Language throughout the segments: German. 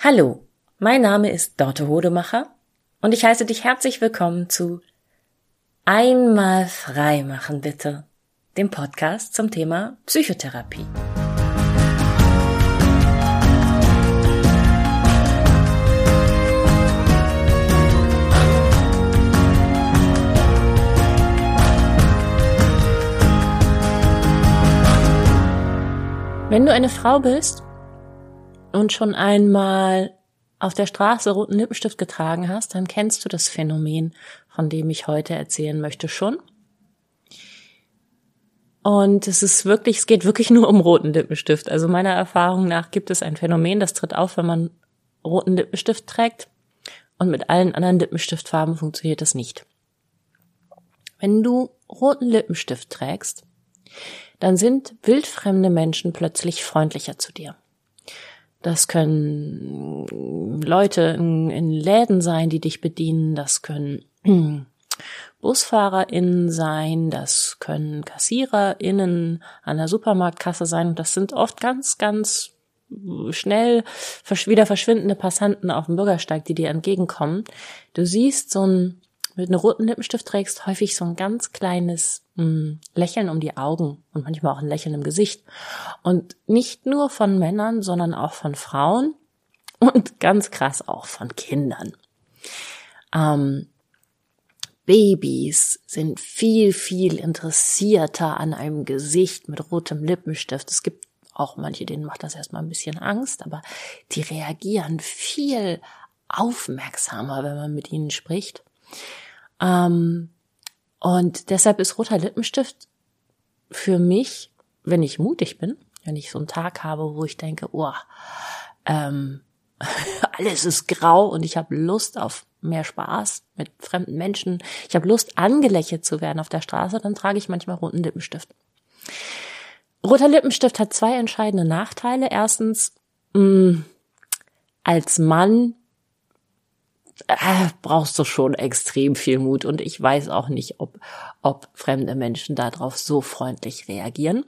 Hallo, mein Name ist Dorte Hodemacher und ich heiße dich herzlich willkommen zu Einmal frei machen bitte, dem Podcast zum Thema Psychotherapie. Wenn du eine Frau bist und schon einmal auf der Straße roten Lippenstift getragen hast, dann kennst du das Phänomen, von dem ich heute erzählen möchte, schon. Und es ist wirklich, es geht wirklich nur um roten Lippenstift. Also meiner Erfahrung nach gibt es ein Phänomen, das tritt auf, wenn man roten Lippenstift trägt. Und mit allen anderen Lippenstiftfarben funktioniert das nicht. Wenn du roten Lippenstift trägst, dann sind wildfremde Menschen plötzlich freundlicher zu dir. Das können Leute in, in Läden sein, die dich bedienen. Das können BusfahrerInnen sein, das können KassiererInnen an der Supermarktkasse sein. das sind oft ganz, ganz schnell wieder verschwindende Passanten auf dem Bürgersteig, die dir entgegenkommen. Du siehst so ein mit einem roten Lippenstift trägst, häufig so ein ganz kleines mh, hm, Lächeln um die Augen und manchmal auch ein Lächeln im Gesicht. Und nicht nur von Männern, sondern auch von Frauen und ganz krass auch von Kindern. Ähm, Babys sind viel, viel interessierter an einem Gesicht mit rotem Lippenstift. Es gibt auch manche, denen macht das erstmal ein bisschen Angst, aber die reagieren viel aufmerksamer, wenn man mit ihnen spricht. Ähm, und deshalb ist roter Lippenstift für mich, wenn ich mutig bin, wenn ich so einen Tag habe, wo ich denke, oh, ähm, alles ist grau und ich habe Lust auf mehr Spaß mit fremden Menschen, ich habe Lust angelächelt zu werden auf der Straße, dann trage ich manchmal roten Lippenstift. Roter Lippenstift hat zwei entscheidende Nachteile. Erstens, mh, mm, als Mann äh, brauchst du schon extrem viel Mut und ich weiß auch nicht, ob, ob fremde Menschen darauf so freundlich reagieren,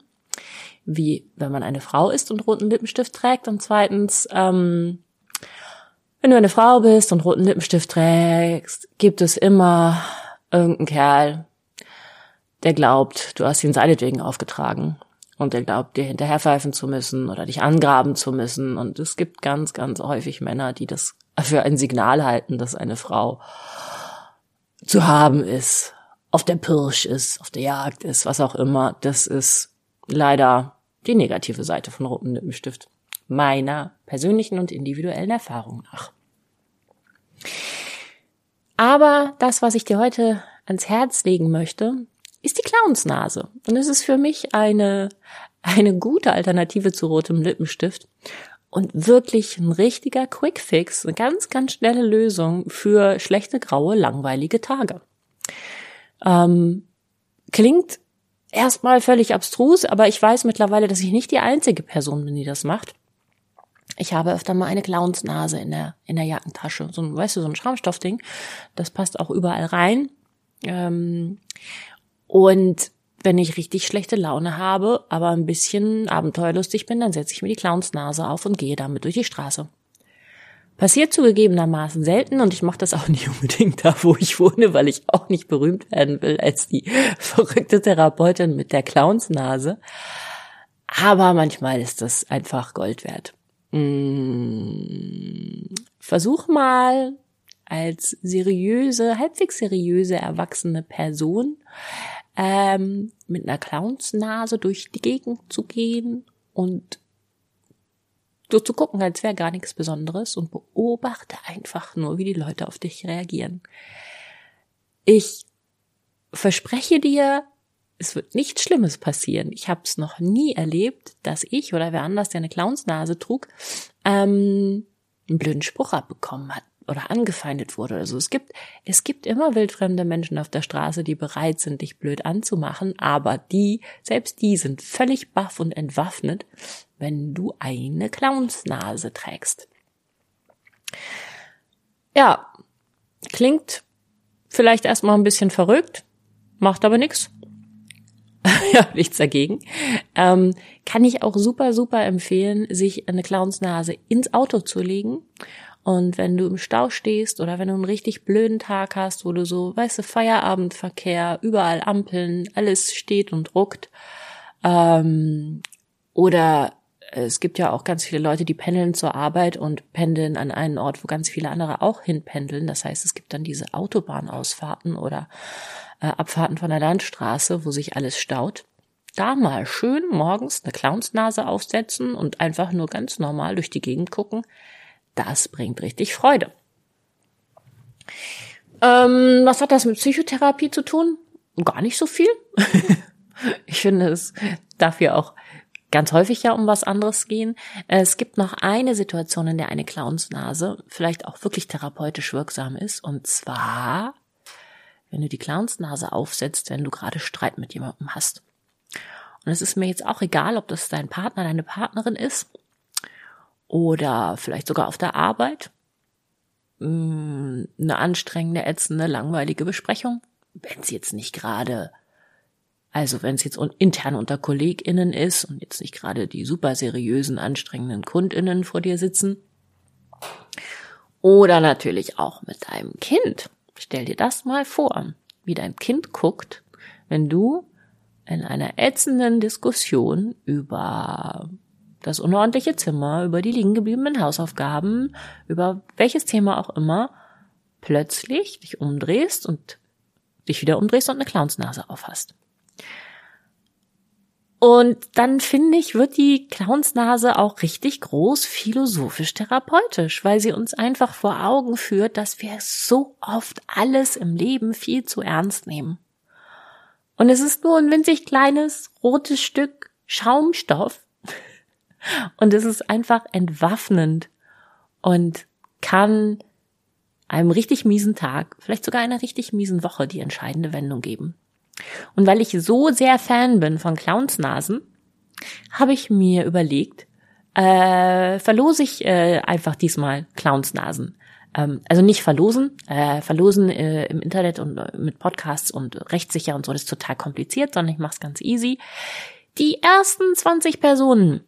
wie wenn man eine Frau ist und roten Lippenstift trägt. Und zweitens, ähm, wenn du eine Frau bist und roten Lippenstift trägst, gibt es immer irgendeinen Kerl, der glaubt, du hast ihn seinetwegen aufgetragen und der glaubt, dir hinterherpfeifen zu müssen oder dich angraben zu müssen. Und es gibt ganz, ganz häufig Männer, die das für ein Signal halten, dass eine Frau zu haben ist, auf der Pirsch ist, auf der Jagd ist, was auch immer. Das ist leider die negative Seite von rotem Lippenstift. Meiner persönlichen und individuellen Erfahrung nach. Aber das, was ich dir heute ans Herz legen möchte, ist die Clownsnase. Und es ist für mich eine, eine gute Alternative zu rotem Lippenstift und wirklich ein richtiger Quickfix, eine ganz, ganz schnelle Lösung für schlechte, graue, langweilige Tage. Ähm, klingt erstmal völlig abstrus, aber ich weiß mittlerweile, dass ich nicht die einzige Person bin, die das macht. Ich habe öfter mal eine Clownsnase in der, in der Jackentasche. So ein, weißt du, so ein Schaumstoffding. Das passt auch überall rein. Ähm, und wenn ich richtig schlechte Laune habe, aber ein bisschen abenteuerlustig bin, dann setze ich mir die Clownsnase auf und gehe damit durch die Straße. Passiert zugegebenermaßen selten und ich mache das auch nicht unbedingt da, wo ich wohne, weil ich auch nicht berühmt werden will als die verrückte Therapeutin mit der Clownsnase. Aber manchmal ist das einfach Gold wert. Mmh. Versuch mal als seriöse, halbwegs seriöse erwachsene Person ähm, mit einer Clownsnase durch die Gegend zu gehen und so zu gucken, als wäre gar nichts Besonderes und beobachte einfach nur, wie die Leute auf dich reagieren. Ich verspreche dir, es wird nichts Schlimmes passieren. Ich habe es noch nie erlebt, dass ich oder wer anders, der eine Clownsnase trug, ähm, einen blöden Spruch abbekommen hat oder angefeindet wurde. Also es gibt, es gibt immer wildfremde Menschen auf der Straße, die bereit sind, dich blöd anzumachen, aber die, selbst die sind völlig baff und entwaffnet, wenn du eine Clownsnase trägst. Ja, klingt vielleicht erstmal ein bisschen verrückt, macht aber nichts. ja, nichts dagegen. Ähm, kann ich auch super, super empfehlen, sich eine Clownsnase ins Auto zu legen. Und wenn du im Stau stehst oder wenn du einen richtig blöden Tag hast, wo du so, weißt du, Feierabendverkehr, überall Ampeln, alles steht und ruckt, ähm, oder es gibt ja auch ganz viele Leute, die pendeln zur Arbeit und pendeln an einen Ort, wo ganz viele andere auch hinpendeln. Das heißt, es gibt dann diese Autobahnausfahrten oder äh, Abfahrten von der Landstraße, wo sich alles staut. Da mal schön morgens eine Clownsnase aufsetzen und einfach nur ganz normal durch die Gegend gucken. Das bringt richtig Freude. Ähm, was hat das mit Psychotherapie zu tun? Gar nicht so viel. ich finde, es darf ja auch ganz häufig ja um was anderes gehen. Es gibt noch eine Situation, in der eine Clownsnase vielleicht auch wirklich therapeutisch wirksam ist. Und zwar, wenn du die Clownsnase aufsetzt, wenn du gerade Streit mit jemandem hast. Und es ist mir jetzt auch egal, ob das dein Partner, deine Partnerin ist oder vielleicht sogar auf der Arbeit. Mm, eine anstrengende, ätzende, langweilige Besprechung. Wenn sie jetzt nicht gerade also wenn es jetzt intern unter KollegInnen ist und jetzt nicht gerade die super seriösen, anstrengenden KundInnen vor dir sitzen. Oder natürlich auch mit deinem Kind. Stell dir das mal vor, wie dein Kind guckt, wenn du in einer ätzenden Diskussion über das unordentliche Zimmer, über die liegen gebliebenen Hausaufgaben, über welches Thema auch immer, plötzlich dich umdrehst und dich wieder umdrehst und eine Clownsnase aufhast. Und dann finde ich, wird die Clownsnase auch richtig groß philosophisch therapeutisch, weil sie uns einfach vor Augen führt, dass wir so oft alles im Leben viel zu ernst nehmen. Und es ist nur ein winzig kleines rotes Stück Schaumstoff. Und es ist einfach entwaffnend und kann einem richtig miesen Tag, vielleicht sogar einer richtig miesen Woche die entscheidende Wendung geben. Und weil ich so sehr Fan bin von Clownsnasen, habe ich mir überlegt, äh, verlose ich äh, einfach diesmal Clownsnasen. Ähm, also nicht verlosen, äh, verlosen äh, im Internet und äh, mit Podcasts und rechtssicher und so, das ist total kompliziert, sondern ich mache es ganz easy. Die ersten 20 Personen,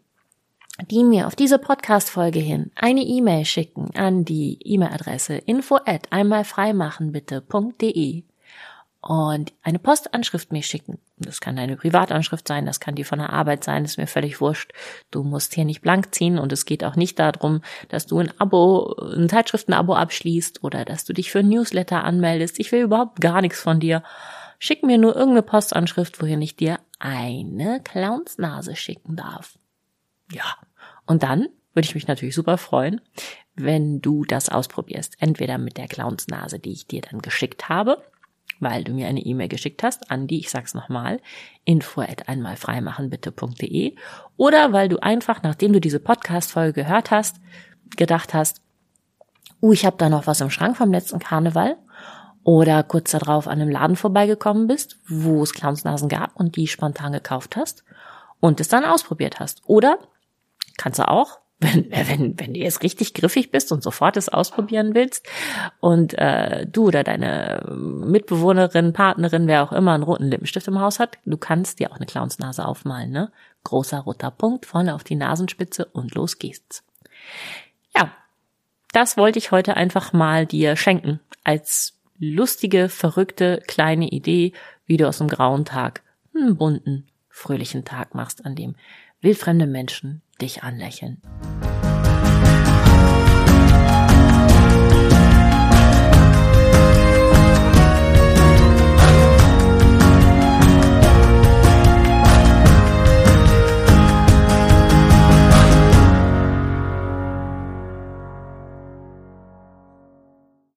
die mir auf diese Podcast-Folge hin eine E-Mail schicken an die E-Mail-Adresse info at einmalfreimachenbitte.de und eine Postanschrift mir schicken. Das kann deine Privatanschrift sein, das kann die von der Arbeit sein, ist mir völlig wurscht. Du musst hier nicht blank ziehen und es geht auch nicht darum, dass du ein Abo, ein Zeitschriftenabo abschließt oder dass du dich für ein Newsletter anmeldest. Ich will überhaupt gar nichts von dir. Schick mir nur irgendeine Postanschrift, wohin ich dir eine Clownsnase schicken darf. Ja. Und dann würde ich mich natürlich super freuen, wenn du das ausprobierst. Entweder mit der Clownsnase, die ich dir dann geschickt habe, weil du mir eine E-Mail geschickt hast an die, ich sag's nochmal, info at einmalfreimachenbitte.de oder weil du einfach, nachdem du diese Podcast-Folge gehört hast, gedacht hast, uh, ich habe da noch was im Schrank vom letzten Karneval oder kurz darauf an einem Laden vorbeigekommen bist, wo es Clownsnasen gab und die spontan gekauft hast und es dann ausprobiert hast. Oder kannst du auch, wenn, wenn, wenn du jetzt richtig griffig bist und sofort es ausprobieren willst und äh, du oder deine Mitbewohnerin, Partnerin, wer auch immer einen roten Lippenstift im Haus hat, du kannst dir auch eine Clownsnase aufmalen, ne? Großer roter Punkt vorne auf die Nasenspitze und los geht's. Ja, das wollte ich heute einfach mal dir schenken als lustige, verrückte kleine Idee, wie du aus einem grauen Tag einen bunten, fröhlichen Tag machst, an dem wildfremde Menschen dich anlächeln.